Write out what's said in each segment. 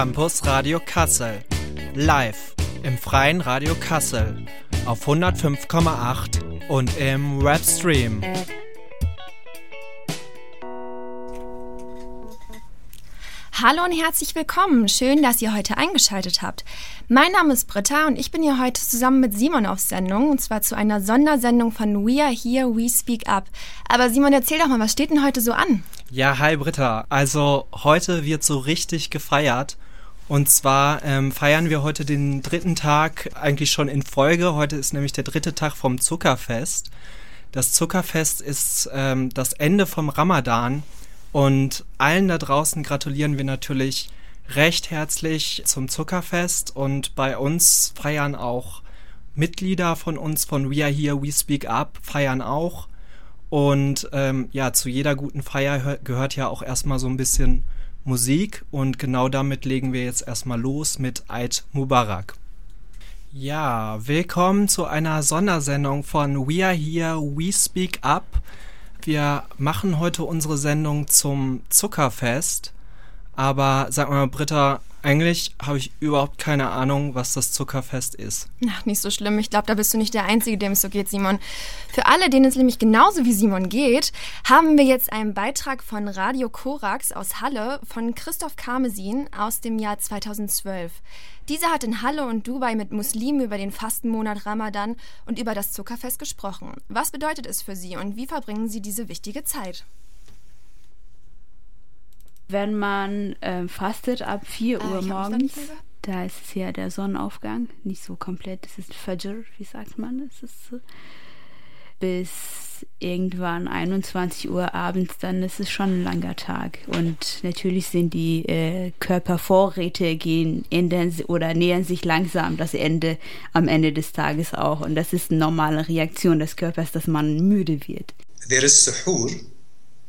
Campus Radio Kassel. Live im freien Radio Kassel auf 105,8 und im Webstream. Hallo und herzlich willkommen. Schön, dass ihr heute eingeschaltet habt. Mein Name ist Britta und ich bin hier heute zusammen mit Simon auf Sendung und zwar zu einer Sondersendung von We Are Here, We Speak Up. Aber Simon, erzähl doch mal, was steht denn heute so an? Ja, hi Britta. Also heute wird so richtig gefeiert. Und zwar ähm, feiern wir heute den dritten Tag eigentlich schon in Folge. Heute ist nämlich der dritte Tag vom Zuckerfest. Das Zuckerfest ist ähm, das Ende vom Ramadan und allen da draußen gratulieren wir natürlich recht herzlich zum Zuckerfest und bei uns feiern auch Mitglieder von uns von We Are Here, We Speak Up feiern auch. Und ähm, ja, zu jeder guten Feier gehört ja auch erstmal so ein bisschen Musik und genau damit legen wir jetzt erstmal los mit Eid Mubarak. Ja, willkommen zu einer Sondersendung von We Are Here, We Speak Up. Wir machen heute unsere Sendung zum Zuckerfest. Aber sag mal, Britta, eigentlich habe ich überhaupt keine Ahnung, was das Zuckerfest ist. Ach, nicht so schlimm. Ich glaube, da bist du nicht der Einzige, dem es so geht, Simon. Für alle, denen es nämlich genauso wie Simon geht, haben wir jetzt einen Beitrag von Radio Korax aus Halle von Christoph Karmesin aus dem Jahr 2012. Dieser hat in Halle und Dubai mit Muslimen über den Fastenmonat Ramadan und über das Zuckerfest gesprochen. Was bedeutet es für sie und wie verbringen sie diese wichtige Zeit? Wenn man äh, fastet ab 4 ah, Uhr morgens, da ist es ja der Sonnenaufgang, nicht so komplett, es ist Fajr, wie sagt man, es ist so, bis irgendwann 21 Uhr abends, dann ist es schon ein langer Tag. Und natürlich sind die äh, Körpervorräte gehen ändern oder nähern sich langsam das Ende am Ende des Tages auch. Und das ist eine normale Reaktion des Körpers, dass man müde wird. There is suhoor,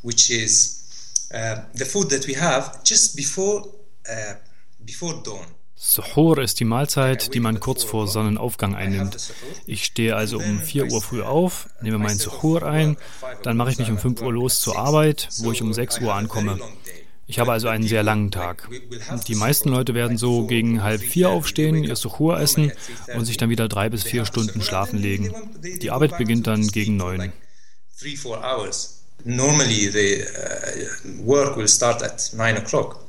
which is the food that we have just before, uh, before dawn. Suhoor ist die Mahlzeit, die man kurz vor Sonnenaufgang einnimmt. Ich stehe also um 4 Uhr früh auf, nehme meinen Suhoor ein, dann mache ich mich um 5 Uhr los zur Arbeit, wo ich um 6 Uhr ankomme. Ich habe also einen sehr langen Tag. Die meisten Leute werden so gegen halb vier aufstehen, ihr Suhoor essen und sich dann wieder drei bis vier Stunden schlafen legen. Die Arbeit beginnt dann gegen neun. Normally the uh, work will start at nine o'clock.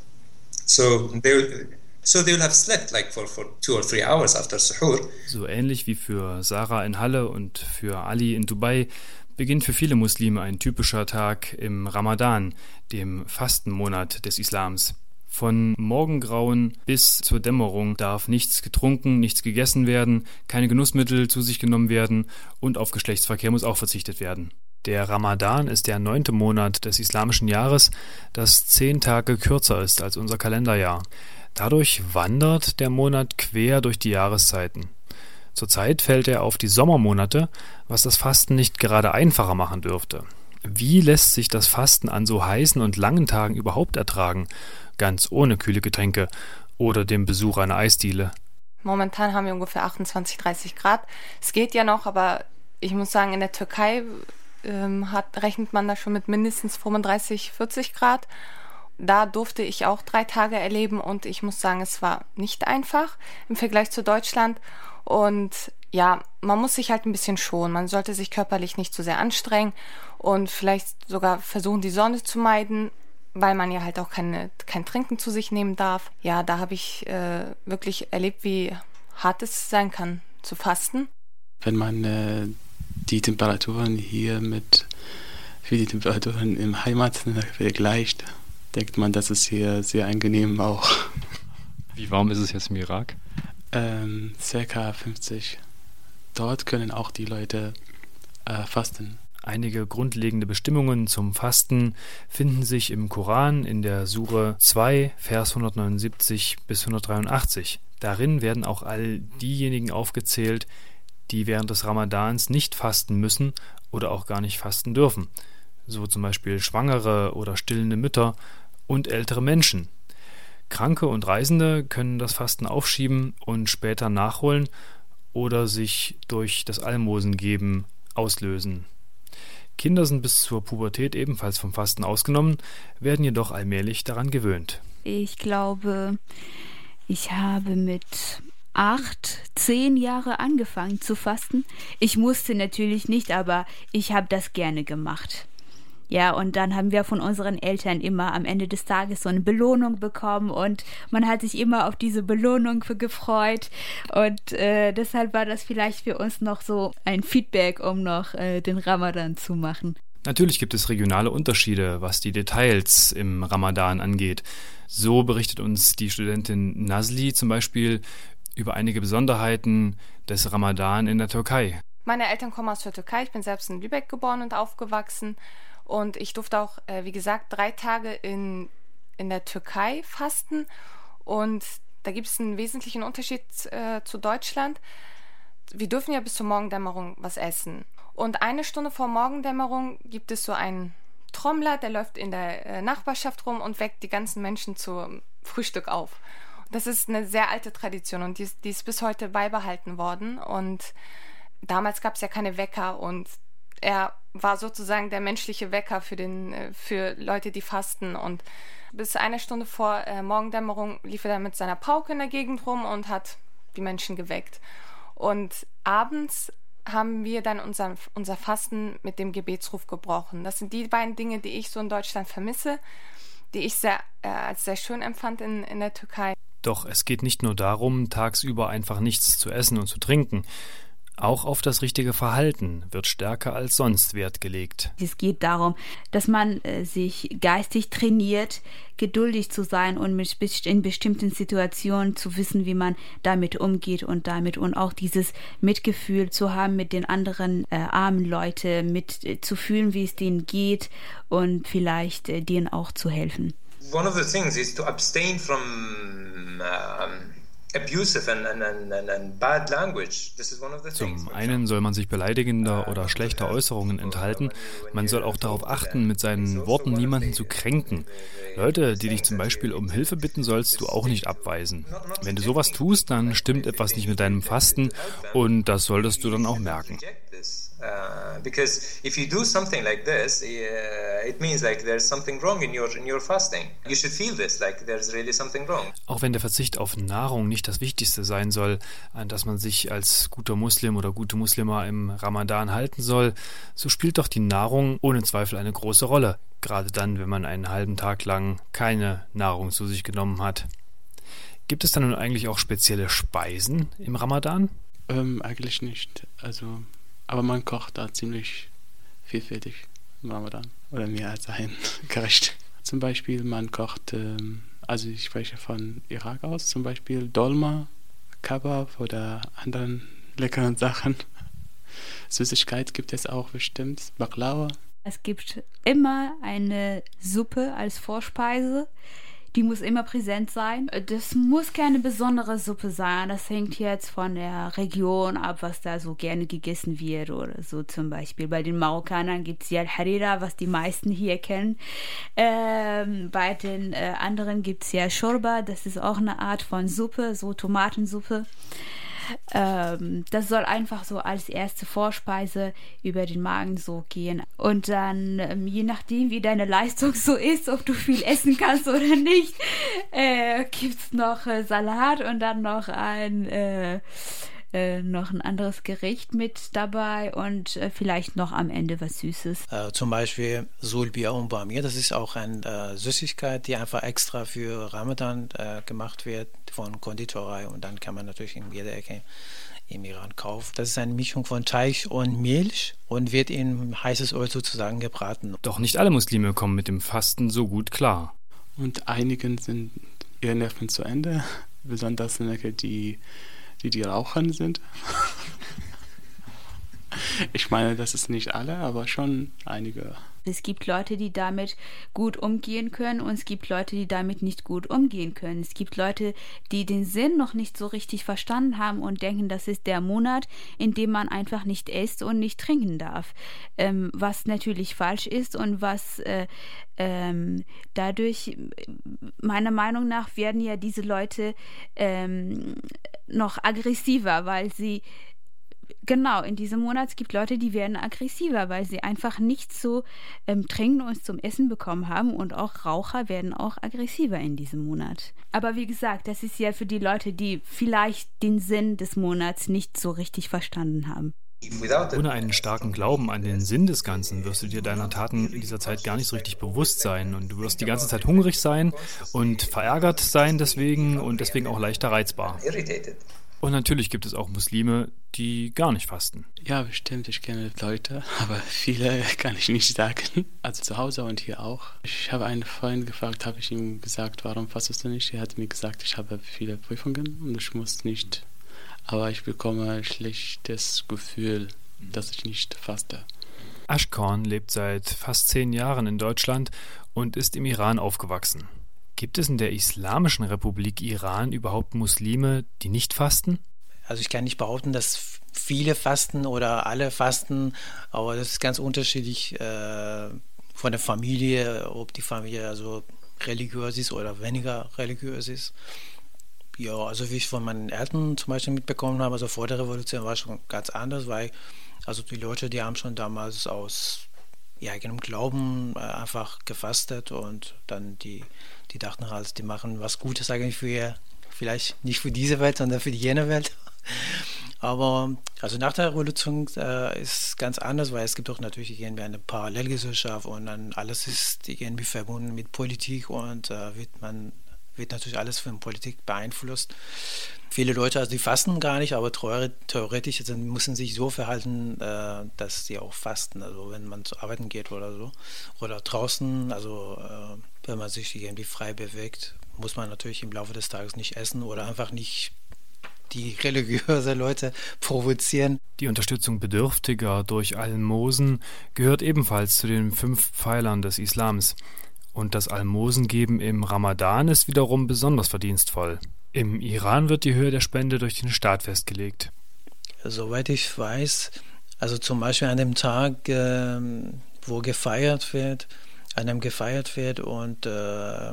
So they So they will have slept like for, for two or three hours after suhoor. So ähnlich wie für Sarah in Halle und für Ali in Dubai beginnt für viele Muslime ein typischer Tag im Ramadan, dem Fastenmonat des Islams. Von Morgengrauen bis zur Dämmerung darf nichts getrunken, nichts gegessen werden, keine Genussmittel zu sich genommen werden und auf Geschlechtsverkehr muss auch verzichtet werden. Der Ramadan ist der neunte Monat des islamischen Jahres, das zehn Tage kürzer ist als unser Kalenderjahr. Dadurch wandert der Monat quer durch die Jahreszeiten. Zurzeit fällt er auf die Sommermonate, was das Fasten nicht gerade einfacher machen dürfte. Wie lässt sich das Fasten an so heißen und langen Tagen überhaupt ertragen, ganz ohne kühle Getränke oder dem Besuch einer Eisdiele? Momentan haben wir ungefähr 28, 30 Grad. Es geht ja noch, aber ich muss sagen, in der Türkei ähm, hat, rechnet man da schon mit mindestens 35, 40 Grad da durfte ich auch drei Tage erleben und ich muss sagen, es war nicht einfach im Vergleich zu Deutschland. Und ja, man muss sich halt ein bisschen schonen. Man sollte sich körperlich nicht zu sehr anstrengen und vielleicht sogar versuchen, die Sonne zu meiden, weil man ja halt auch keine, kein Trinken zu sich nehmen darf. Ja, da habe ich äh, wirklich erlebt, wie hart es sein kann zu fasten. Wenn man äh, die Temperaturen hier mit wie die Temperaturen im Heimat vergleicht, denkt man, das ist hier sehr angenehm auch. Wie warm ist es jetzt im Irak? Ähm, circa 50. Dort können auch die Leute äh, fasten. Einige grundlegende Bestimmungen zum Fasten finden sich im Koran in der Sure 2, Vers 179 bis 183. Darin werden auch all diejenigen aufgezählt, die während des Ramadans nicht fasten müssen oder auch gar nicht fasten dürfen. So zum Beispiel Schwangere oder stillende Mütter und ältere Menschen. Kranke und Reisende können das Fasten aufschieben und später nachholen oder sich durch das Almosengeben auslösen. Kinder sind bis zur Pubertät ebenfalls vom Fasten ausgenommen, werden jedoch allmählich daran gewöhnt. Ich glaube, Ich habe mit acht, zehn Jahre angefangen zu fasten. Ich musste natürlich nicht, aber ich habe das gerne gemacht. Ja, und dann haben wir von unseren Eltern immer am Ende des Tages so eine Belohnung bekommen und man hat sich immer auf diese Belohnung gefreut. Und äh, deshalb war das vielleicht für uns noch so ein Feedback, um noch äh, den Ramadan zu machen. Natürlich gibt es regionale Unterschiede, was die Details im Ramadan angeht. So berichtet uns die Studentin Nasli zum Beispiel über einige Besonderheiten des Ramadan in der Türkei. Meine Eltern kommen aus der Türkei. Ich bin selbst in Lübeck geboren und aufgewachsen. Und ich durfte auch, äh, wie gesagt, drei Tage in, in der Türkei fasten. Und da gibt es einen wesentlichen Unterschied äh, zu Deutschland. Wir dürfen ja bis zur Morgendämmerung was essen. Und eine Stunde vor Morgendämmerung gibt es so einen Trommler, der läuft in der äh, Nachbarschaft rum und weckt die ganzen Menschen zum Frühstück auf. Das ist eine sehr alte Tradition und die, die ist bis heute beibehalten worden. Und damals gab es ja keine Wecker und er war sozusagen der menschliche Wecker für, den, äh, für Leute, die fasten. Und bis eine Stunde vor äh, Morgendämmerung lief er dann mit seiner Pauke in der Gegend rum und hat die Menschen geweckt. Und abends haben wir dann unser, unser Fasten mit dem Gebetsruf gebrochen. Das sind die beiden Dinge, die ich so in Deutschland vermisse, die ich sehr, äh, als sehr schön empfand in, in der Türkei. Doch es geht nicht nur darum, tagsüber einfach nichts zu essen und zu trinken. Auch auf das richtige Verhalten wird stärker als sonst Wert gelegt. Es geht darum, dass man äh, sich geistig trainiert, geduldig zu sein und in bestimmten Situationen zu wissen, wie man damit umgeht und damit und auch dieses Mitgefühl zu haben mit den anderen äh, armen Leuten, mit äh, zu fühlen, wie es denen geht und vielleicht äh, denen auch zu helfen. One of the things is to abstain from um zum einen soll man sich beleidigender oder schlechter Äußerungen enthalten. Man soll auch darauf achten, mit seinen Worten niemanden zu kränken. Leute, die dich zum Beispiel um Hilfe bitten, sollst du auch nicht abweisen. Wenn du sowas tust, dann stimmt etwas nicht mit deinem Fasten und das solltest du dann auch merken. Uh, because if you do something like this, uh, it means like there's something wrong in your in your fasting. You should feel this, like there's really something wrong. Auch wenn der Verzicht auf Nahrung nicht das Wichtigste sein soll, an das man sich als guter Muslim oder gute Muslima im Ramadan halten soll, so spielt doch die Nahrung ohne Zweifel eine große Rolle. Gerade dann, wenn man einen halben Tag lang keine Nahrung zu sich genommen hat. Gibt es dann nun eigentlich auch spezielle Speisen im Ramadan? Ähm, eigentlich nicht. Also aber man kocht da ziemlich vielfältig im Ramadan. Oder mehr als ein Gericht. Zum Beispiel, man kocht, ähm, also ich spreche von Irak aus, zum Beispiel Dolma, Kabab oder anderen leckeren Sachen. Süßigkeit gibt es auch bestimmt, Baklava. Es gibt immer eine Suppe als Vorspeise die muss immer präsent sein. Das muss keine besondere Suppe sein. Das hängt jetzt von der Region ab, was da so gerne gegessen wird oder so zum Beispiel. Bei den Marokkanern gibt es ja Harira, was die meisten hier kennen. Ähm, bei den äh, anderen gibt es ja Shorba, das ist auch eine Art von Suppe, so Tomatensuppe. Ähm, das soll einfach so als erste Vorspeise über den Magen so gehen. Und dann, ähm, je nachdem, wie deine Leistung so ist, ob du viel essen kannst oder nicht, äh, gibt es noch äh, Salat und dann noch ein äh, äh, noch ein anderes Gericht mit dabei und äh, vielleicht noch am Ende was Süßes. Äh, zum Beispiel Sulbia und Bamir, das ist auch eine äh, Süßigkeit, die einfach extra für Ramadan äh, gemacht wird von Konditorei und dann kann man natürlich in jeder Ecke im Iran kaufen. Das ist eine Mischung von Teig und Milch und wird in heißes Öl sozusagen gebraten. Doch nicht alle Muslime kommen mit dem Fasten so gut klar. Und einigen sind ihre Nerven zu Ende, besonders die die die Rauchern sind. ich meine, das ist nicht alle, aber schon einige. Es gibt Leute, die damit gut umgehen können und es gibt Leute, die damit nicht gut umgehen können. Es gibt Leute, die den Sinn noch nicht so richtig verstanden haben und denken, das ist der Monat, in dem man einfach nicht isst und nicht trinken darf. Ähm, was natürlich falsch ist und was äh, ähm, dadurch, meiner Meinung nach, werden ja diese Leute ähm, noch aggressiver, weil sie genau, in diesem Monat gibt Leute, die werden aggressiver, weil sie einfach nicht so ähm, trinken und zum Essen bekommen haben. Und auch Raucher werden auch aggressiver in diesem Monat. Aber wie gesagt, das ist ja für die Leute, die vielleicht den Sinn des Monats nicht so richtig verstanden haben. Ohne einen starken Glauben an den Sinn des Ganzen wirst du dir deiner Taten in dieser Zeit gar nicht so richtig bewusst sein und du wirst die ganze Zeit hungrig sein und verärgert sein deswegen und deswegen auch leichter reizbar. Und natürlich gibt es auch Muslime, die gar nicht fasten. Ja, bestimmt. Ich kenne Leute, aber viele kann ich nicht sagen. Also zu Hause und hier auch. Ich habe einen Freund gefragt, habe ich ihm gesagt, warum fastest du nicht? Er hat mir gesagt, ich habe viele Prüfungen und ich muss nicht aber ich bekomme ein schlechtes Gefühl, dass ich nicht faste. Ashkorn lebt seit fast zehn Jahren in Deutschland und ist im Iran aufgewachsen. Gibt es in der Islamischen Republik Iran überhaupt Muslime, die nicht fasten? Also ich kann nicht behaupten, dass viele fasten oder alle fasten, aber das ist ganz unterschiedlich äh, von der Familie, ob die Familie also religiös ist oder weniger religiös ist. Ja, also wie ich von meinen Eltern zum Beispiel mitbekommen habe, also vor der Revolution war es schon ganz anders, weil also die Leute, die haben schon damals aus ja, eigenem Glauben äh, einfach gefastet und dann die, die dachten halt, die machen was Gutes eigentlich für vielleicht nicht für diese Welt, sondern für die jene Welt. Aber also nach der Revolution äh, ist ganz anders, weil es gibt auch natürlich irgendwie eine Parallelgesellschaft und dann alles ist irgendwie verbunden mit Politik und äh, wird man wird natürlich alles von Politik beeinflusst. Viele Leute, also die fasten gar nicht, aber theoretisch also müssen sich so verhalten, äh, dass sie auch fasten. Also wenn man zu arbeiten geht oder so. Oder draußen, also äh, wenn man sich irgendwie frei bewegt, muss man natürlich im Laufe des Tages nicht essen oder einfach nicht die religiöse Leute provozieren. Die Unterstützung Bedürftiger durch Almosen gehört ebenfalls zu den fünf Pfeilern des Islams. Und das Almosengeben im Ramadan ist wiederum besonders verdienstvoll. Im Iran wird die Höhe der Spende durch den Staat festgelegt. Soweit ich weiß, also zum Beispiel an dem Tag, äh, wo gefeiert wird, an dem gefeiert wird und äh,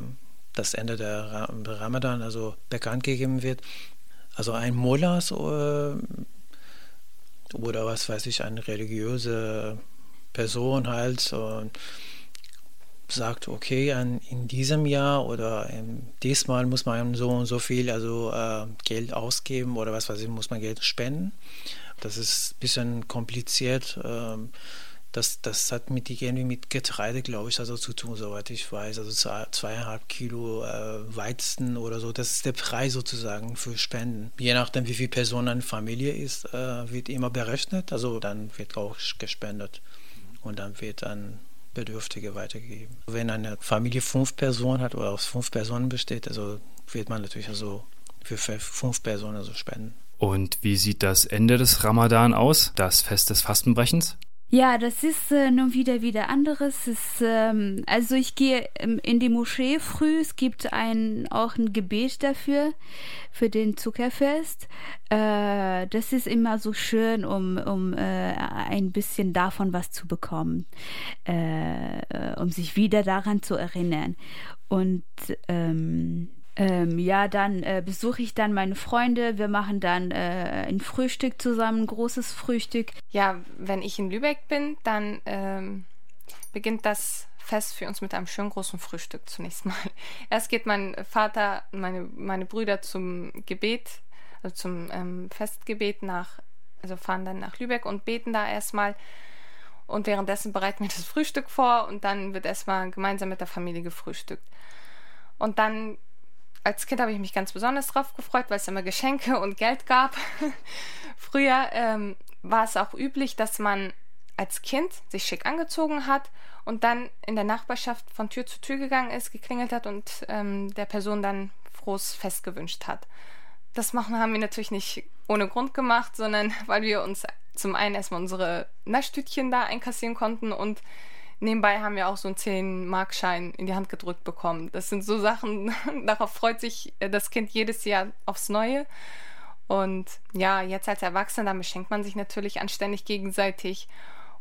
das Ende der Ramadan also bekannt gegeben wird, also ein Mullahs äh, oder was weiß ich, eine religiöse Person halt und sagt, okay, an, in diesem Jahr oder ähm, diesmal muss man so und so viel also äh, Geld ausgeben oder was weiß ich, muss man Geld spenden. Das ist ein bisschen kompliziert. Ähm, das, das hat mit irgendwie mit Getreide, glaube ich, also zu tun, soweit ich weiß. Also zweieinhalb Kilo äh, Weizen oder so, das ist der Preis sozusagen für Spenden. Je nachdem, wie viele Personen eine Familie ist, äh, wird immer berechnet. Also dann wird auch gespendet. Und dann wird dann Bedürftige weitergegeben. Wenn eine Familie fünf Personen hat oder aus fünf Personen besteht, also wird man natürlich also für fünf Personen also spenden. Und wie sieht das Ende des Ramadan aus, das Fest des Fastenbrechens? Ja, das ist äh, nun wieder wieder anderes. Ist, ähm, also ich gehe ähm, in die Moschee früh. Es gibt ein auch ein Gebet dafür für den Zuckerfest. Äh, das ist immer so schön, um um äh, ein bisschen davon was zu bekommen, äh, um sich wieder daran zu erinnern. Und ähm, ähm, ja, dann äh, besuche ich dann meine Freunde. Wir machen dann äh, ein Frühstück zusammen, ein großes Frühstück. Ja, wenn ich in Lübeck bin, dann ähm, beginnt das Fest für uns mit einem schönen großen Frühstück zunächst mal. Erst geht mein Vater und meine, meine Brüder zum Gebet, also zum ähm, Festgebet nach, also fahren dann nach Lübeck und beten da erstmal. Und währenddessen bereiten wir das Frühstück vor und dann wird erstmal gemeinsam mit der Familie gefrühstückt. Und dann als Kind habe ich mich ganz besonders drauf gefreut, weil es immer Geschenke und Geld gab. Früher ähm, war es auch üblich, dass man als Kind sich schick angezogen hat und dann in der Nachbarschaft von Tür zu Tür gegangen ist, geklingelt hat und ähm, der Person dann frohes Fest gewünscht hat. Das machen haben wir natürlich nicht ohne Grund gemacht, sondern weil wir uns zum einen erstmal unsere Naschtütchen da einkassieren konnten und Nebenbei haben wir auch so einen 10-Markschein in die Hand gedrückt bekommen. Das sind so Sachen, darauf freut sich äh, das Kind jedes Jahr aufs Neue. Und ja, jetzt als Erwachsener, beschenkt man sich natürlich anständig gegenseitig.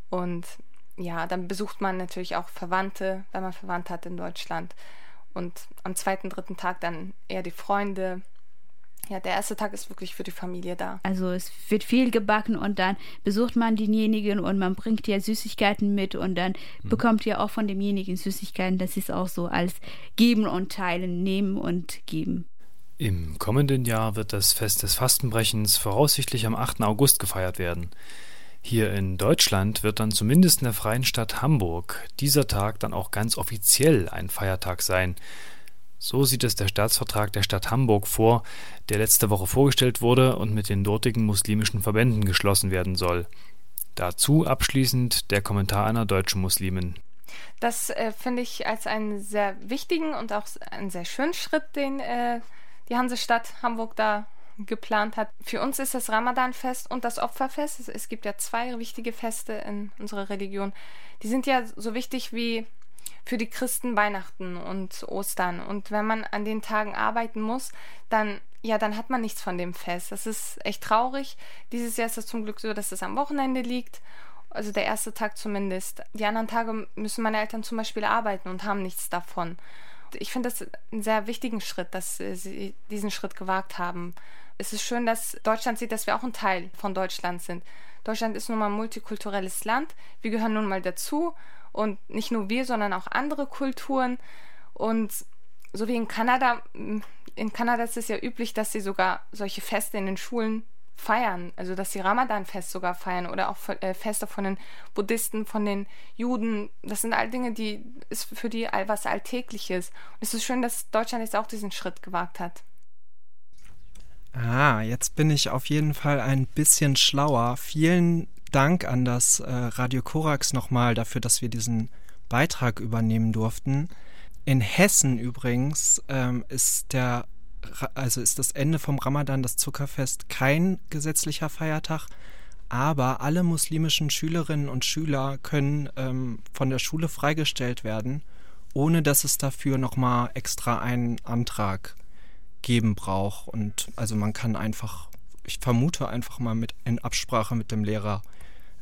Und ja, dann besucht man natürlich auch Verwandte, wenn man Verwandte hat in Deutschland. Und am zweiten, dritten Tag dann eher die Freunde. Ja, der erste Tag ist wirklich für die Familie da. Also es wird viel gebacken und dann besucht man denjenigen und man bringt ja Süßigkeiten mit und dann mhm. bekommt ihr auch von demjenigen Süßigkeiten. Das ist auch so als Geben und Teilen, Nehmen und Geben. Im kommenden Jahr wird das Fest des Fastenbrechens voraussichtlich am 8. August gefeiert werden. Hier in Deutschland wird dann zumindest in der freien Stadt Hamburg dieser Tag dann auch ganz offiziell ein Feiertag sein. So sieht es der Staatsvertrag der Stadt Hamburg vor, der letzte Woche vorgestellt wurde und mit den dortigen muslimischen Verbänden geschlossen werden soll. Dazu abschließend der Kommentar einer deutschen Muslimin. Das äh, finde ich als einen sehr wichtigen und auch einen sehr schönen Schritt, den äh, die Hansestadt Hamburg da geplant hat. Für uns ist das Ramadanfest und das Opferfest. Es gibt ja zwei wichtige Feste in unserer Religion. Die sind ja so wichtig wie für die Christen Weihnachten und Ostern. Und wenn man an den Tagen arbeiten muss, dann ja, dann hat man nichts von dem Fest. Das ist echt traurig. Dieses Jahr ist es zum Glück so, dass es am Wochenende liegt. Also der erste Tag zumindest. Die anderen Tage müssen meine Eltern zum Beispiel arbeiten und haben nichts davon. Ich finde das einen sehr wichtigen Schritt, dass sie diesen Schritt gewagt haben. Es ist schön, dass Deutschland sieht, dass wir auch ein Teil von Deutschland sind. Deutschland ist nun mal ein multikulturelles Land. Wir gehören nun mal dazu. Und nicht nur wir, sondern auch andere Kulturen. Und so wie in Kanada, in Kanada ist es ja üblich, dass sie sogar solche Feste in den Schulen feiern, also dass sie Ramadan-Fest sogar feiern oder auch äh, Feste von den Buddhisten, von den Juden. Das sind all Dinge, die ist für die all was Alltägliches. Und es ist schön, dass Deutschland jetzt auch diesen Schritt gewagt hat. Ah, jetzt bin ich auf jeden Fall ein bisschen schlauer. Vielen Dank an das äh, Radio Korax nochmal dafür, dass wir diesen Beitrag übernehmen durften. In Hessen übrigens ähm, ist der also ist das Ende vom Ramadan, das Zuckerfest, kein gesetzlicher Feiertag, aber alle muslimischen Schülerinnen und Schüler können ähm, von der Schule freigestellt werden, ohne dass es dafür nochmal extra einen Antrag geben braucht. Und also man kann einfach, ich vermute einfach mal mit in Absprache mit dem Lehrer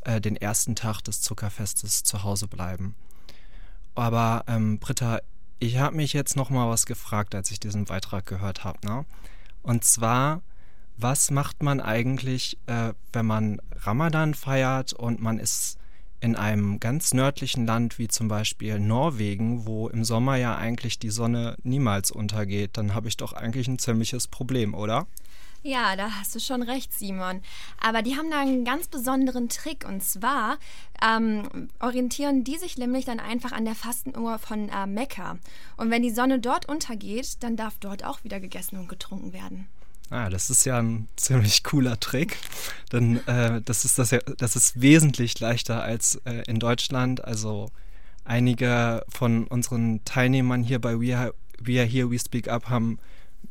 äh, den ersten Tag des Zuckerfestes zu Hause bleiben. Aber ähm, Britta, ich habe mich jetzt noch mal was gefragt, als ich diesen Beitrag gehört habe. Ne? Und zwar, was macht man eigentlich, äh, wenn man Ramadan feiert und man ist in einem ganz nördlichen Land wie zum Beispiel Norwegen, wo im Sommer ja eigentlich die Sonne niemals untergeht, dann habe ich doch eigentlich ein ziemliches Problem, oder? Ja, da hast du schon recht, Simon. Aber die haben da einen ganz besonderen Trick. Und zwar ähm, orientieren die sich nämlich dann einfach an der Fastenuhr von äh, Mekka. Und wenn die Sonne dort untergeht, dann darf dort auch wieder gegessen und getrunken werden. Ah, das ist ja ein ziemlich cooler Trick. Denn äh, das, ist das, ja, das ist wesentlich leichter als äh, in Deutschland. Also einige von unseren Teilnehmern hier bei We Are, We Are Here, We Speak Up haben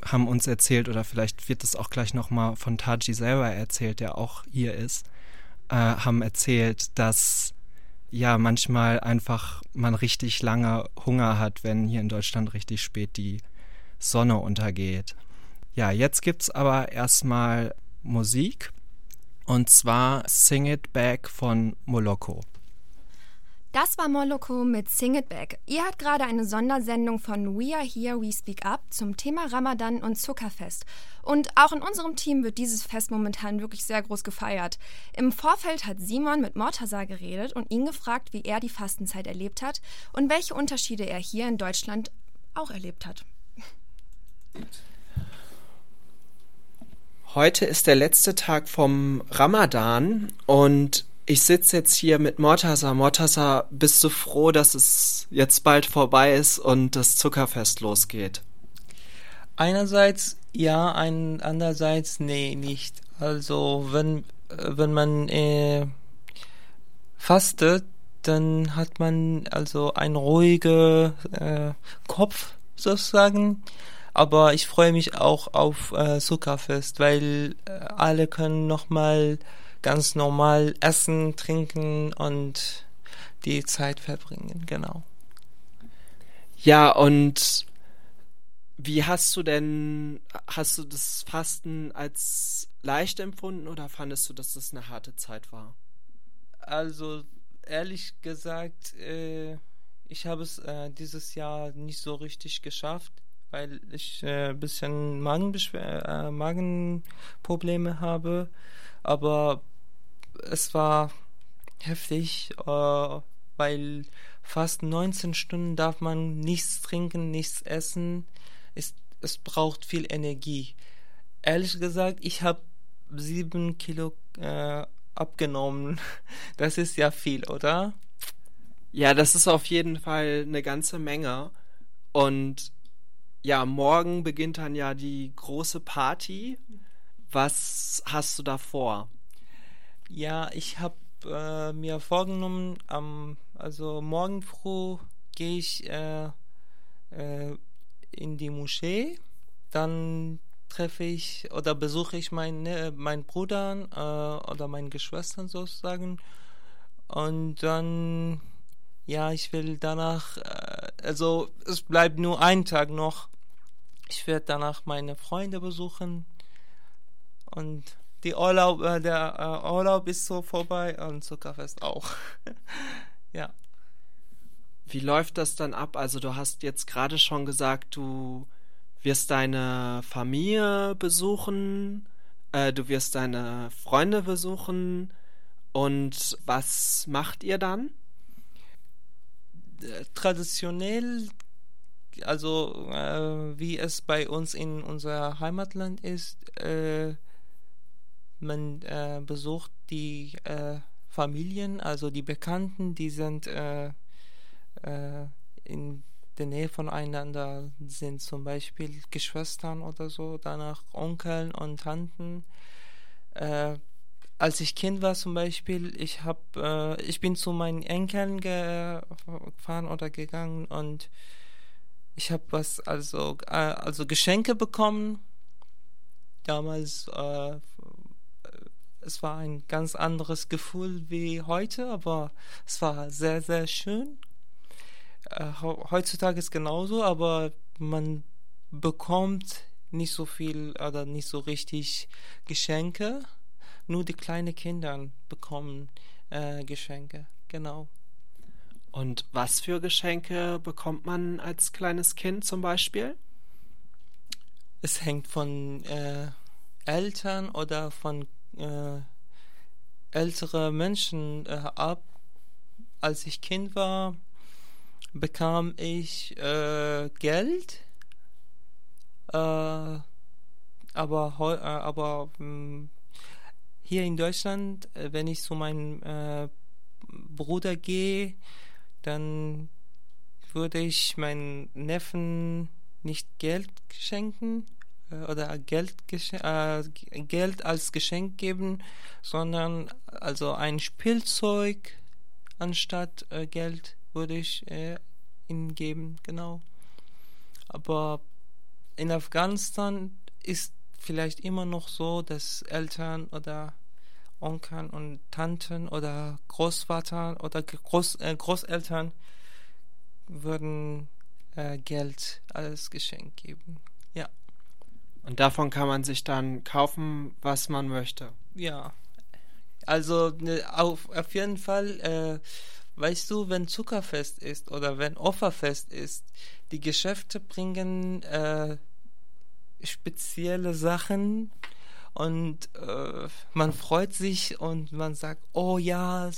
haben uns erzählt, oder vielleicht wird es auch gleich nochmal von Taji selber erzählt, der auch hier ist, äh, haben erzählt, dass ja manchmal einfach man richtig lange Hunger hat, wenn hier in Deutschland richtig spät die Sonne untergeht. Ja, jetzt gibt's aber erstmal Musik und zwar Sing It Back von Moloko. Das war Moloko mit Sing It Back. Ihr habt gerade eine Sondersendung von We Are Here, We Speak Up zum Thema Ramadan und Zuckerfest. Und auch in unserem Team wird dieses Fest momentan wirklich sehr groß gefeiert. Im Vorfeld hat Simon mit Mortaza geredet und ihn gefragt, wie er die Fastenzeit erlebt hat und welche Unterschiede er hier in Deutschland auch erlebt hat. Heute ist der letzte Tag vom Ramadan und ich sitze jetzt hier mit Mortasa. Mortasa, bist du froh, dass es jetzt bald vorbei ist und das Zuckerfest losgeht? Einerseits ja, ein, andererseits nee, nicht. Also wenn, wenn man äh, fastet, dann hat man also einen ruhigen äh, Kopf sozusagen. Aber ich freue mich auch auf äh, Zuckerfest, weil äh, alle können nochmal mal ganz normal essen, trinken und die Zeit verbringen, genau. Ja, und wie hast du denn, hast du das Fasten als leicht empfunden oder fandest du, dass das eine harte Zeit war? Also, ehrlich gesagt, äh, ich habe es äh, dieses Jahr nicht so richtig geschafft, weil ich ein äh, bisschen Magenbeschwer äh, Magenprobleme habe. Aber es war heftig, äh, weil fast 19 Stunden darf man nichts trinken, nichts essen. Es, es braucht viel Energie. Ehrlich gesagt, ich habe sieben Kilo äh, abgenommen. Das ist ja viel, oder? Ja, das ist auf jeden Fall eine ganze Menge. Und ja, morgen beginnt dann ja die große Party. Was hast du da vor? Ja, ich habe äh, mir vorgenommen, am, also morgen früh gehe ich äh, äh, in die Moschee, dann treffe ich oder besuche ich meine, meinen Bruder äh, oder meine Geschwistern sozusagen. Und dann ja, ich will danach, äh, also es bleibt nur ein Tag noch. Ich werde danach meine Freunde besuchen. Und die Urlaub, äh, der äh, Urlaub ist so vorbei und Zuckerfest auch. ja. Wie läuft das dann ab? Also du hast jetzt gerade schon gesagt, du wirst deine Familie besuchen, äh, du wirst deine Freunde besuchen und was macht ihr dann? Äh, traditionell, also äh, wie es bei uns in unser Heimatland ist, äh, man äh, besucht die äh, Familien, also die Bekannten, die sind äh, in der Nähe voneinander, sind zum Beispiel Geschwistern oder so, danach Onkeln und Tanten als ich Kind war zum Beispiel, ich hab, äh, ich bin zu meinen Enkeln gefahren oder gegangen und ich habe was, also, äh, also Geschenke bekommen. Damals, äh, es war ein ganz anderes Gefühl wie heute, aber es war sehr, sehr schön. Äh, heutzutage ist genauso, aber man bekommt nicht so viel oder nicht so richtig Geschenke nur die kleinen Kinder bekommen äh, Geschenke. Genau. Und was für Geschenke bekommt man als kleines Kind zum Beispiel? Es hängt von äh, Eltern oder von äh, älteren Menschen äh, ab. Als ich Kind war, bekam ich äh, Geld, äh, aber, äh, aber mh, hm, hier in Deutschland, äh, wenn ich zu meinem Bruder gehe, dann würde ich meinen Neffen nicht Geld schenken oder Geld, äh, Geld als Geschenk geben, sondern also ein Spielzeug anstatt äh, Geld würde ich äh, ihm geben, genau. Aber in Afghanistan ist vielleicht immer noch so, dass Eltern oder Onkeln und Tanten oder Großvater oder Groß, äh, Großeltern würden äh, Geld als Geschenk geben. Und davon kann man sich dann kaufen, was man möchte. Ja. Also ne, auf, auf jeden Fall, äh, weißt du, wenn Zuckerfest ist oder wenn Opferfest ist, die Geschäfte bringen äh, spezielle Sachen und äh, man freut sich und man sagt, oh ja,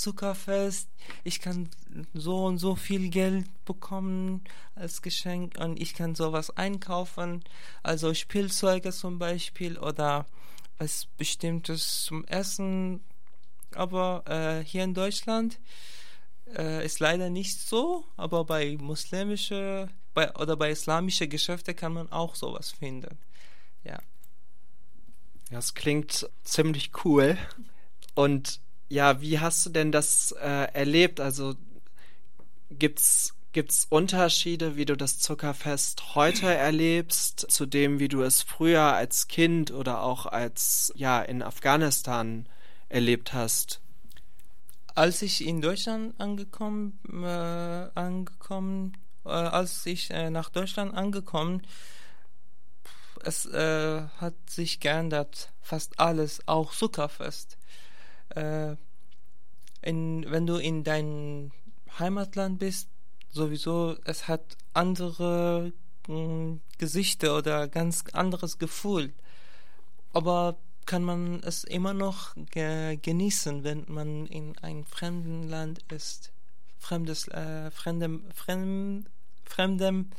Zuckerfest, ich kann so und so viel Geld bekommen als Geschenk und ich kann sowas einkaufen, also Spielzeuge zum Beispiel oder was Bestimmtes zum Essen. Aber äh, hier in Deutschland äh, ist leider nicht so, aber bei muslimische bei, oder bei islamische Geschäfte kann man auch sowas finden. Ja. Das klingt ziemlich cool. Und ja, wie hast du denn das äh, erlebt? Also gibt's gibt's Unterschiede, wie du das Zuckerfest heute erlebst, zu dem, wie du es früher als Kind oder auch als ja in Afghanistan erlebt hast? Als ich in Deutschland angekommen, äh, angekommen, äh, als ich äh, nach Deutschland angekommen, es äh, hat sich geändert, fast alles, auch Zuckerfest. Äh, in, wenn du in dein Heimatland bist, sowieso, es hat andere mh, Gesichter oder ganz anderes Gefühl. Aber kann man es immer noch ge genießen, wenn man in einem fremden Land ist, fremdes, äh, fremdem, fremdem, fremdem,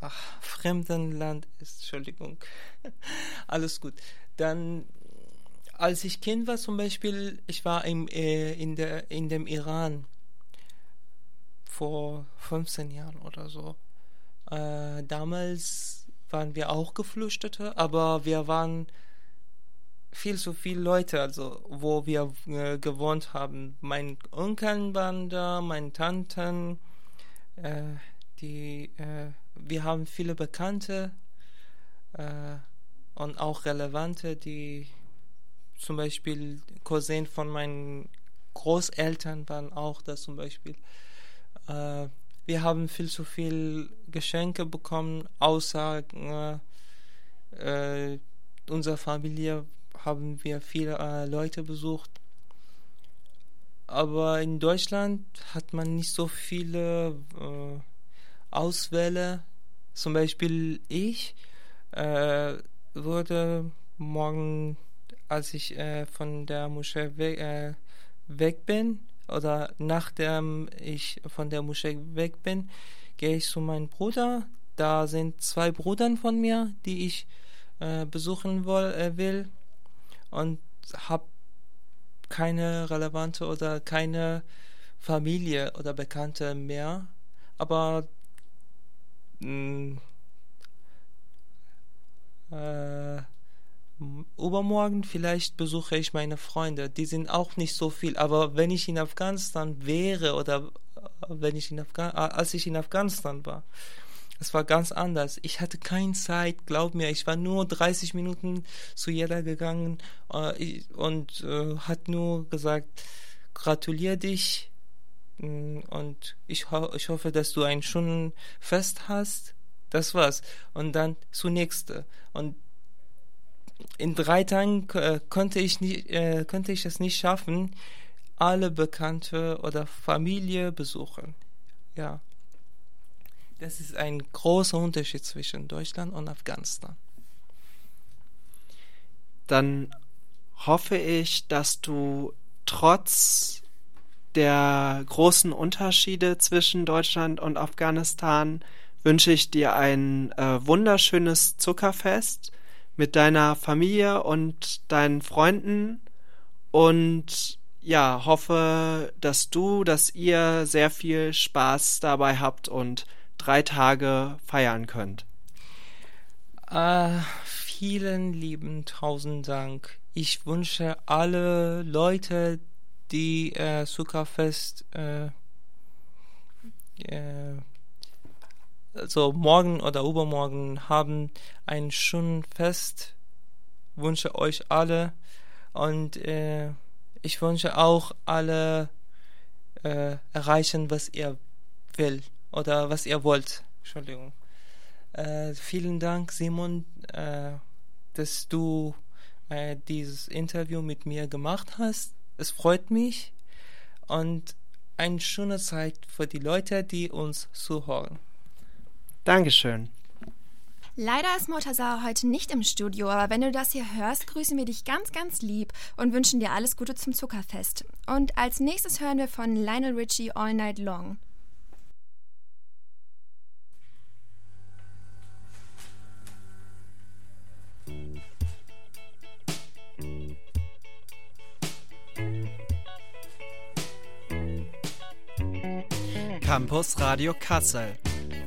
ach, fremden Land ist, Entschuldigung, alles gut. Dann, als ich Kind war zum Beispiel, ich war im, äh, in, der, in dem Iran vor 15 Jahren oder so. Äh, damals waren wir auch Geflüchtete, aber wir waren viel zu viele Leute, also wo wir äh, gewohnt haben. Mein Onkel waren da, meine Tanten, äh, die, äh, wir haben viele Bekannte äh, und auch Relevante, die zum Beispiel Cousin von meinen Großeltern waren auch da zum Beispiel. Äh, wir haben viel zu viel Geschenke bekommen, außer äh, unserer Familie haben wir viele äh, Leute besucht. Aber in Deutschland hat man nicht so viele äh, Auswähle. Zum Beispiel ich äh, würde morgen, als ich äh, von der Moschee weg, äh, weg bin, oder nachdem ich von der Moschee weg bin, gehe ich zu meinem Bruder. Da sind zwei Brüder von mir, die ich äh, besuchen will, äh, will und habe keine relevante oder keine Familie oder Bekannte mehr. Aber mh, mm, äh, übermorgen vielleicht besuche ich meine Freunde. Die sind auch nicht so viel. Aber wenn ich in Afghanistan wäre oder wenn ich in Afghan als ich in Afghanistan war, es war ganz anders. Ich hatte keine Zeit, glaub mir. Ich war nur 30 Minuten zu jeder gegangen äh, und äh, hat nur gesagt, gratuliere dich mm, und ich, ho ich hoffe, dass du ein schönes Fest hast. Das war's. Und dann zunächst. Und in drei Tagen äh, konnte ich nicht, äh, konnte ich es nicht schaffen, alle Bekannte oder Familie besuchen. Ja. Das ist ein großer Unterschied zwischen Deutschland und Afghanistan. Dann hoffe ich, dass du trotz der großen Unterschiede zwischen Deutschland und Afghanistan wünsche ich dir ein äh, wunderschönes Zuckerfest mit deiner Familie und deinen Freunden und ja, hoffe, dass du, dass ihr sehr viel Spaß dabei habt und drei Tage feiern könnt. Äh, vielen lieben tausend Dank. Ich wünsche alle Leute, die äh, Zuckerfest äh, äh, also morgen oder übermorgen haben ein schönes Fest. Wünsche euch alle und äh, ich wünsche auch alle äh, erreichen, was ihr will oder was ihr wollt. Entschuldigung. Äh, vielen Dank, Simon, äh, dass du äh, dieses Interview mit mir gemacht hast. Es freut mich und eine schöne Zeit für die Leute, die uns zuhören. Dankeschön. Leider ist Mortazar heute nicht im Studio, aber wenn du das hier hörst, grüßen wir dich ganz, ganz lieb und wünschen dir alles Gute zum Zuckerfest. Und als nächstes hören wir von Lionel Richie All Night Long. Campus Radio Kassel.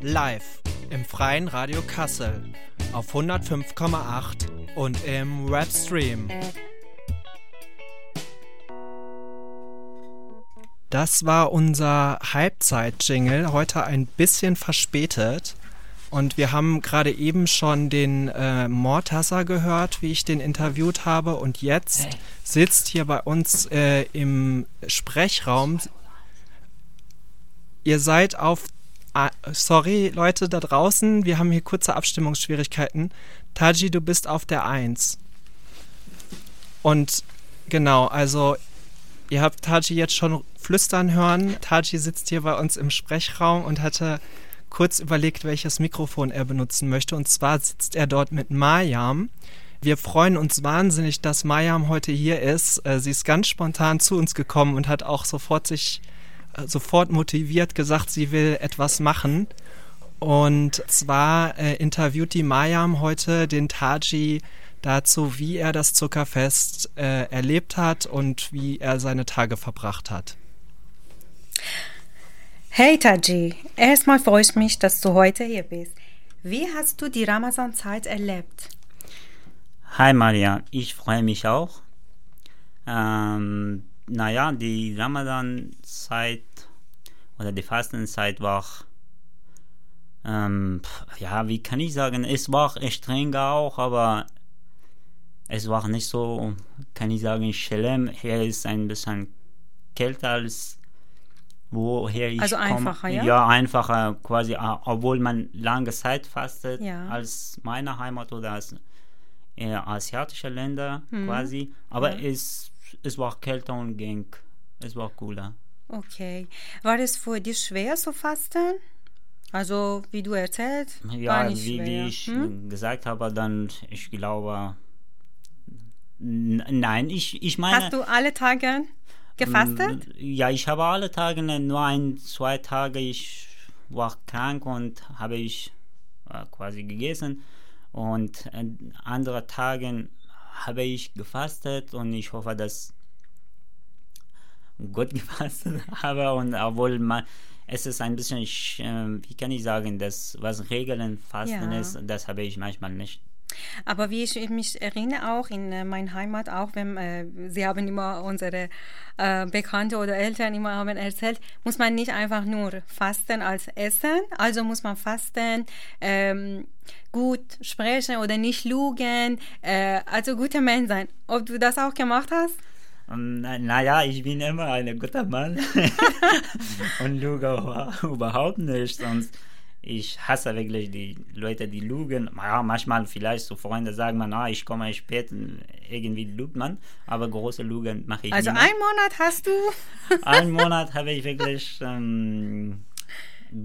Live im freien Radio Kassel auf 105,8 und im Webstream. Das war unser Halbzeit-Jingle, heute ein bisschen verspätet. Und wir haben gerade eben schon den äh, Mortasser gehört, wie ich den interviewt habe. Und jetzt sitzt hier bei uns äh, im Sprechraum. Ihr seid auf. Ah, sorry, Leute da draußen, wir haben hier kurze Abstimmungsschwierigkeiten. Taji, du bist auf der 1. Und genau, also ihr habt Taji jetzt schon flüstern hören. Taji sitzt hier bei uns im Sprechraum und hatte kurz überlegt, welches Mikrofon er benutzen möchte. Und zwar sitzt er dort mit Mayam. Wir freuen uns wahnsinnig, dass Mayam heute hier ist. Äh, sie ist ganz spontan zu uns gekommen und hat auch sofort sich sofort motiviert gesagt, sie will etwas machen. Und zwar äh, interviewt die Mayam heute den Taji dazu, wie er das Zuckerfest äh, erlebt hat und wie er seine Tage verbracht hat. Hey Taji, erstmal freue ich mich, dass du heute hier bist. Wie hast du die Ramazan-Zeit erlebt? Hi Maria, ich freue mich auch. Ähm, naja, die Ramadan-Zeit oder die Fastenzeit war, ähm, ja, wie kann ich sagen, es war streng auch, aber es war nicht so, kann ich sagen, schlimm. Hier ist ein bisschen kälter als woher ich Also einfacher, komm. ja? Ja, einfacher quasi, obwohl man lange Zeit fastet Ja. als meine Heimat oder als äh, asiatische Länder Mhm. quasi. Aber Ja. es, es war kälter und ging. Es war cooler. Okay. War es für dich schwer zu fasten? Also, wie du erzählt, Ja, wie, wie ich hm? gesagt habe, dann, ich glaube, nein, ich, ich meine... Hast du alle Tage gefastet? Ja, ich habe alle Tage, ne, nur ein, zwei Tage, ich war krank und habe ich äh, quasi gegessen. Und äh, andere Tage habe ich gefastet und ich hoffe, dass gut gefastet habe. Und obwohl man, es ist ein bisschen, sch- äh, wie kann ich sagen, das, was Regeln fasten Ja. ist, das habe ich manchmal nicht. Aber wie ich mich erinnere, auch in äh, meiner Heimat, auch wenn äh, sie haben immer unsere äh, Bekannte oder Eltern immer haben erzählt, muss man nicht einfach nur fasten als Essen, also muss man fasten, ähm, gut sprechen oder nicht lügen, äh, also guter Mensch sein. Ob du das auch gemacht hast? Ähm, na- Naja, ich bin immer ein guter Mann und lüge überhaupt nicht. Und ich hasse wirklich die Leute, die lügen. Ja, manchmal vielleicht so Freunde sagen man, ah, ich komme spät, irgendwie lügt man, aber große Lügen mache ich Also nicht. einen Monat hast du? Einen Monat habe ich wirklich ähm,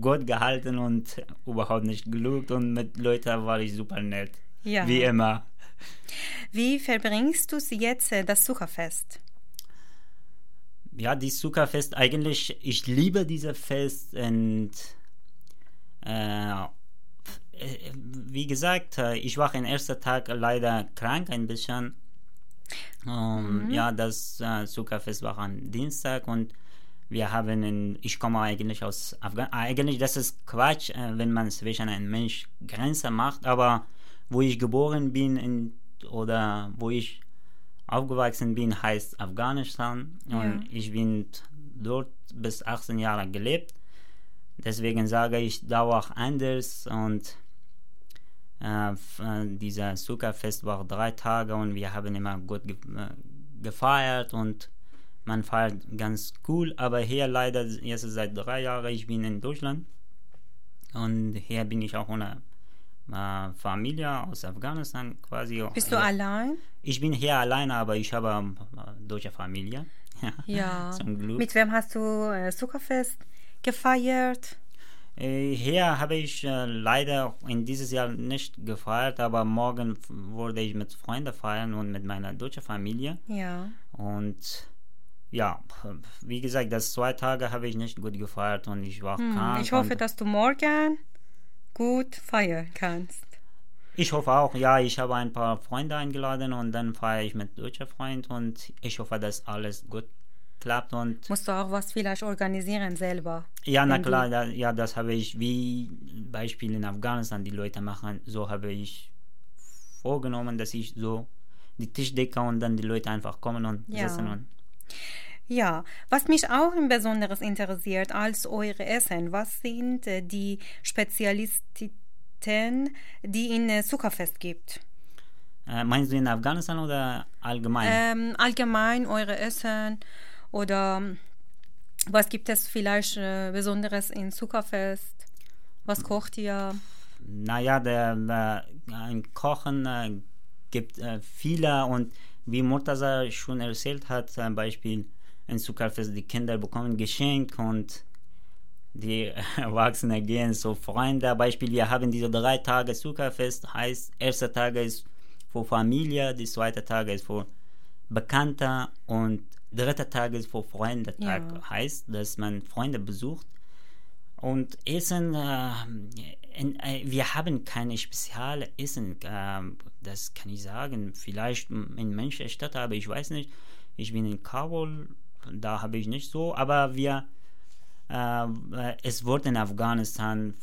gut gehalten und überhaupt nicht gelügt und mit Leuten war ich super nett. Ja. Wie immer. Wie verbringst du jetzt äh, das Zuckerfest? ja, die Zuckerfest eigentlich, ich liebe dieses Fest und wie gesagt, äh, ich war den ersten Tag leider krank ein bisschen. Ähm, Mhm. Ja, das äh, Zuckerfest war am Dienstag und wir haben, in, ich komme eigentlich aus Afghanistan, eigentlich das ist Quatsch, äh, wenn man zwischen einem Mensch Grenze macht, aber wo ich geboren bin in, oder wo ich aufgewachsen bin, heißt Afghanistan und Ja. ich bin dort bis 18 Jahre gelebt. Deswegen sage ich, da war anders und äh, äh, dieser Zuckerfest war drei Tage und wir haben immer gut ge äh, gefeiert und man feiert ganz cool, aber hier leider jetzt seit drei Jahren, ich bin in Deutschland und hier bin ich auch ohne äh, Familie aus Afghanistan quasi. Bist du allein? Ich bin hier alleine, aber ich habe äh, deutsche Familie. Ja. Zum Glück. Mit wem hast du äh, Zuckerfest gefeiert? Äh, Hier habe ich äh, leider in dieses Jahr nicht gefeiert, aber morgen wurde ich mit Freunden feiern und mit meiner deutschen Familie. Ja. Und ja, wie gesagt, das zwei Tage habe ich nicht gut gefeiert und ich war Hm, krank. ich hoffe, dass du morgen gut feiern kannst. ich hoffe auch, ja, ich habe ein paar Freunde eingeladen und dann feiere ich mit deutschen Freunden und ich hoffe, dass alles gut klappt und Musst du auch was vielleicht organisieren selber? Ja, na klar, da, ja, das habe ich, wie Beispiel in Afghanistan die Leute machen, so habe ich vorgenommen, dass ich so die Tischdecke und dann die Leute einfach kommen und Ja. sitzen und Ja, was mich auch im Besonderes interessiert als eure Essen, was sind äh, die Spezialitäten, die in äh, Zuckerfest gibt? äh, meinst du in Afghanistan oder allgemein? Ähm, allgemein eure Essen oder ähm, was gibt es vielleicht äh, Besonderes in Zuckerfest? Was kocht ihr? Naja, der äh, Kochen äh, gibt äh, viele und wie Murtaza schon erzählt hat, zum Beispiel in Zuckerfest, die Kinder bekommen Geschenk und die Erwachsenen gehen so Freunde. Beispiel, wir haben diese drei Tage Zuckerfest, heißt, erster Tag ist für Familie, der zweite Tag ist für Bekannte und dritter Tag ist für Freunde Tag. Ja. Heißt, dass man Freunde besucht. Und Essen, äh, in, äh, wir haben keine spezielle Essen, äh, das kann ich sagen. Vielleicht in mancher Stadt, aber ich weiß nicht. Ich bin in Kabul, da habe ich nicht so, aber wir äh, es wurde in Afghanistan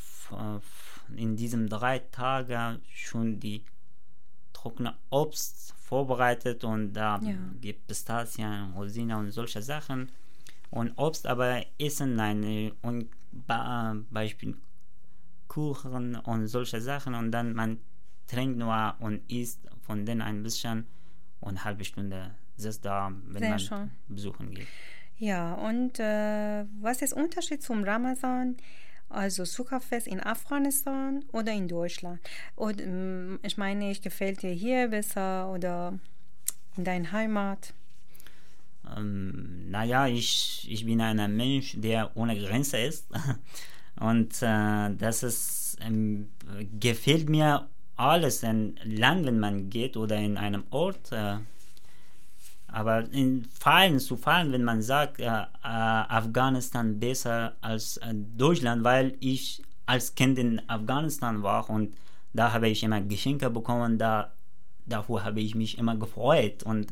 in diesen drei Tagen schon die trockene Obst vorbereitet und da ja. gibt Pistazien, Rosinen und solche Sachen. Und Obst aber essen, nein, und Beispiel Kuchen und solche Sachen und dann man trinkt nur und isst von denen ein bisschen und eine halbe Stunde sitzt da, wenn Sehr man schön. besuchen geht. Ja, und äh, was ist der Unterschied zum Ramazan? Also Zuckerfest in Afghanistan oder in Deutschland? Und mm, ich meine, ich gefällt dir hier besser oder in deiner Heimat? Ähm, naja, ich, ich bin ein Mensch, der ohne Grenze ist. Und äh, das ist, ähm, gefällt mir alles in Land, wenn man geht oder in einem Ort. Äh, aber in Fallen zu fallen, wenn man sagt, äh, äh, Afghanistan besser als äh, Deutschland, weil ich als Kind in Afghanistan war und da habe ich immer Geschenke bekommen, da, davor habe ich mich immer gefreut und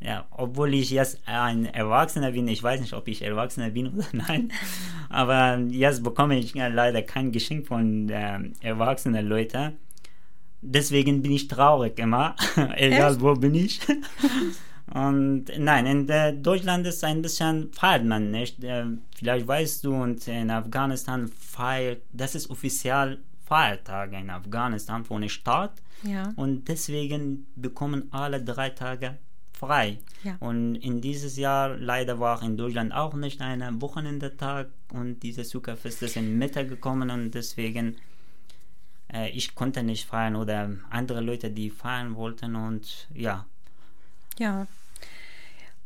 ja, obwohl ich jetzt ein Erwachsener bin, ich weiß nicht, ob ich Erwachsener bin oder nein, aber jetzt bekomme ich leider kein Geschenk von äh, erwachsenen Leuten. Deswegen bin ich traurig immer, egal Echt? wo bin ich. Und nein, in Deutschland ist ein bisschen feiert man nicht. Äh, vielleicht weißt du, und in Afghanistan feiert, das ist offiziell Feiertag in Afghanistan von der Staat. Ja. Und deswegen bekommen alle drei Tage frei. Ja. Und in dieses Jahr leider war in Deutschland auch nicht ein Wochenendetag und dieses Zuckerfest ist in Mitte gekommen und deswegen äh, ich konnte nicht feiern oder andere Leute, die feiern wollten und ja, ja.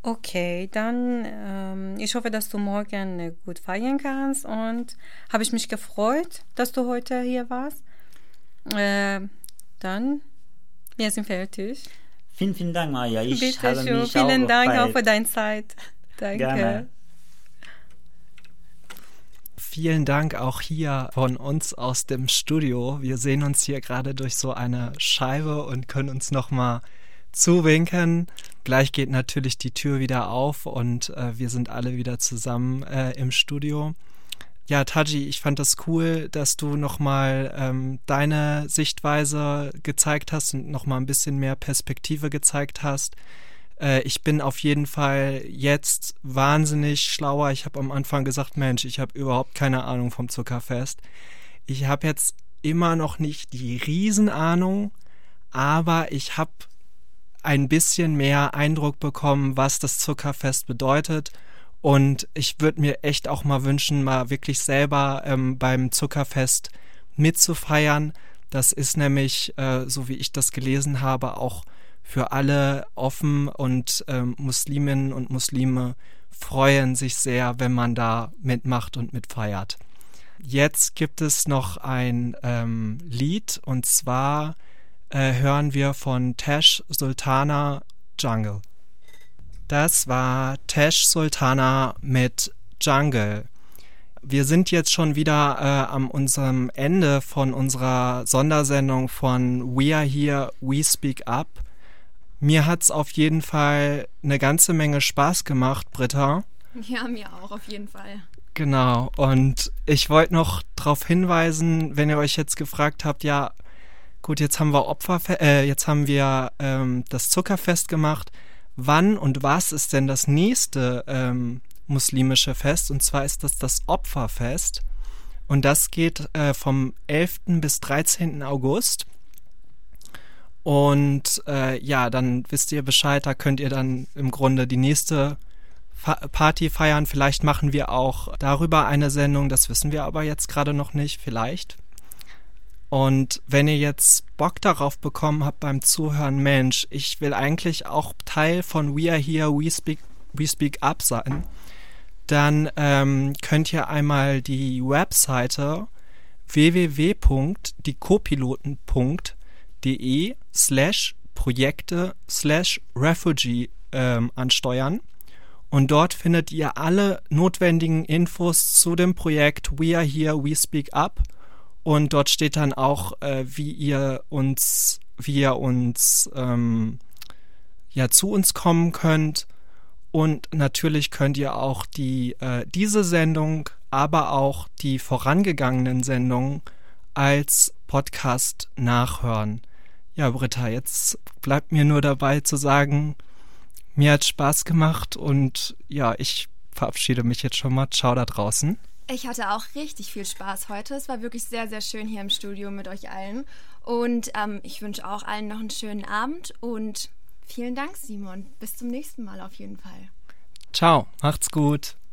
Okay, dann ähm, ich hoffe, dass du morgen äh, gut feiern kannst und habe ich mich gefreut, dass du heute hier warst. Äh, dann, wir sind fertig. Vielen, vielen Dank, Maja. Ich Bitte habe schön. Mich vielen auch Dank auch für deine Zeit. Danke. Gerne. Vielen Dank auch hier von uns aus dem Studio. Wir sehen uns hier gerade durch so eine Scheibe und können uns noch mal zuwinken. Gleich geht natürlich die Tür wieder auf und äh, wir sind alle wieder zusammen äh, im Studio. Ja, Taji, ich fand das cool, dass du nochmal ähm, deine Sichtweise gezeigt hast und nochmal ein bisschen mehr Perspektive gezeigt hast. Äh, ich bin auf jeden Fall jetzt wahnsinnig schlauer. Ich habe am Anfang gesagt, Mensch, ich habe überhaupt keine Ahnung vom Zuckerfest. Ich habe jetzt immer noch nicht die Riesenahnung, aber ich habe ein bisschen mehr Eindruck bekommen, was das Zuckerfest bedeutet. Und ich würde mir echt auch mal wünschen, mal wirklich selber ähm, beim Zuckerfest mitzufeiern. Das ist nämlich, äh, so wie ich das gelesen habe, auch für alle offen und ähm, Musliminnen und Muslime freuen sich sehr, wenn man da mitmacht und mitfeiert. Jetzt gibt es noch ein ähm, Lied und zwar äh, hören wir von Tesh Sultana Jungle. Das war Tesh Sultana mit Jungle. Wir sind jetzt schon wieder äh, am unserem Ende von unserer Sondersendung von We Are Here, We Speak Up. Mir hat es auf jeden Fall eine ganze Menge Spaß gemacht, Britta. Ja, mir auch, auf jeden Fall. Genau, und ich wollte noch darauf hinweisen, wenn ihr euch jetzt gefragt habt, ja, gut, jetzt haben wir Opfer, äh, jetzt haben wir ähm, das Zuckerfest gemacht. Wann und was ist denn das nächste ähm, muslimische Fest? Und zwar ist das das Opferfest. Und das geht äh, vom 11. bis 13. August. Und äh, ja, dann wisst ihr Bescheid, da könnt ihr dann im Grunde die nächste Party feiern. Vielleicht machen wir auch darüber eine Sendung, das wissen wir aber jetzt gerade noch nicht, vielleicht. Und wenn ihr jetzt Bock darauf bekommen habt beim Zuhören, Mensch, ich will eigentlich auch Teil von We Are Here, We Speak, We Speak Up sein, dann ähm, könnt ihr einmal die Webseite www.diecopiloten.de slash Projekte slash Refugee ähm, ansteuern. Und dort findet ihr alle notwendigen Infos zu dem Projekt We Are Here, We Speak Up. Und dort steht dann auch, äh, wie ihr uns, wie ihr uns ähm, ja zu uns kommen könnt. Und natürlich könnt ihr auch die äh, diese Sendung, aber auch die vorangegangenen Sendungen als Podcast nachhören. Ja, Britta, jetzt bleibt mir nur dabei zu sagen, mir hat Spaß gemacht und ja, ich verabschiede mich jetzt schon mal. Ciao da draußen. Ich hatte auch richtig viel Spaß heute. Es war wirklich sehr, sehr schön hier im Studio mit euch allen. Und ähm, ich wünsche auch allen noch einen schönen Abend und vielen Dank, Simon. Bis zum nächsten Mal auf jeden Fall. Ciao, macht's gut.